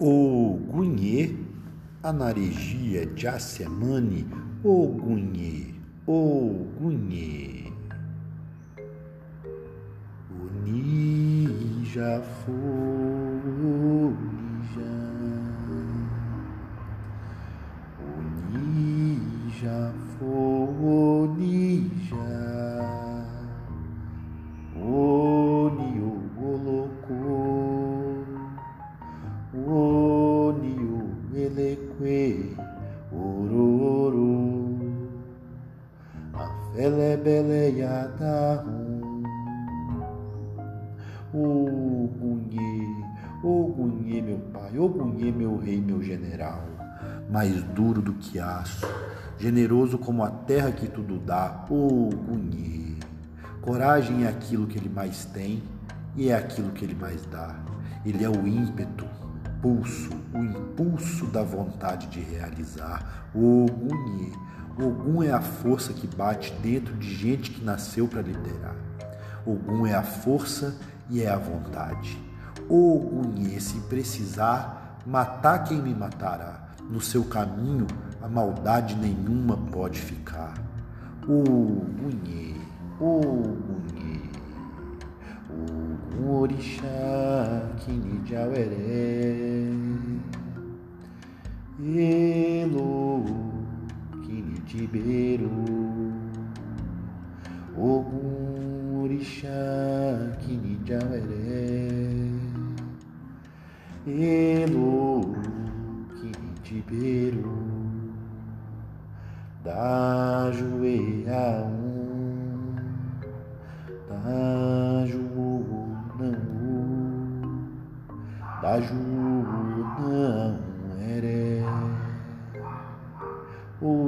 Ogunhê, Anaregia Jasemani, Ogunhê, Ogunhê. Onija Folija, Onija Folija, Eleque, Ororo, Afelebele Yadahum. Ogunhê, Ogunhê, meu pai, Ogunhê, meu rei, meu general, mais duro do que aço, generoso como a terra que tudo dá, Ogunhê. Coragem é aquilo que ele mais tem e é aquilo que ele mais dá. Ele é o ímpeto, pulso, o impulso da vontade de realizar. Ogunhê. Ogum é a força que bate dentro de gente que nasceu para liderar. Ogum é a força e é a vontade. Ogunhê, se precisar, matar quem me matará. No seu caminho, a maldade nenhuma pode ficar. Ogunhê, Ogunhê, Ogum orixá, Kinijaueré, Elo, Kinijiberu, Ogum orixá, Kinijaueré, Elo, Kinijiberu, da joelha um, da ju não, da ju não eré, Ogunhê.